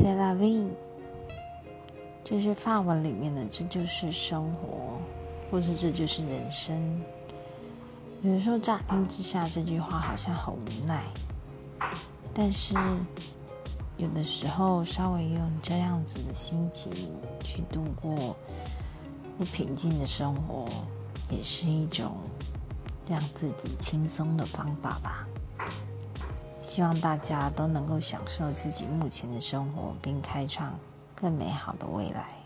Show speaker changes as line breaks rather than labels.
C'est la vie，就是法文里面的“这就是生活”或是“这就是人生”。有的时候乍听之下，这句话好像很无奈，但是有的时候稍微用这样子的心情去度过不平静的生活，也是一种让自己轻松的方法吧。希望大家都能够享受自己目前的生活，并开创更美好的未来。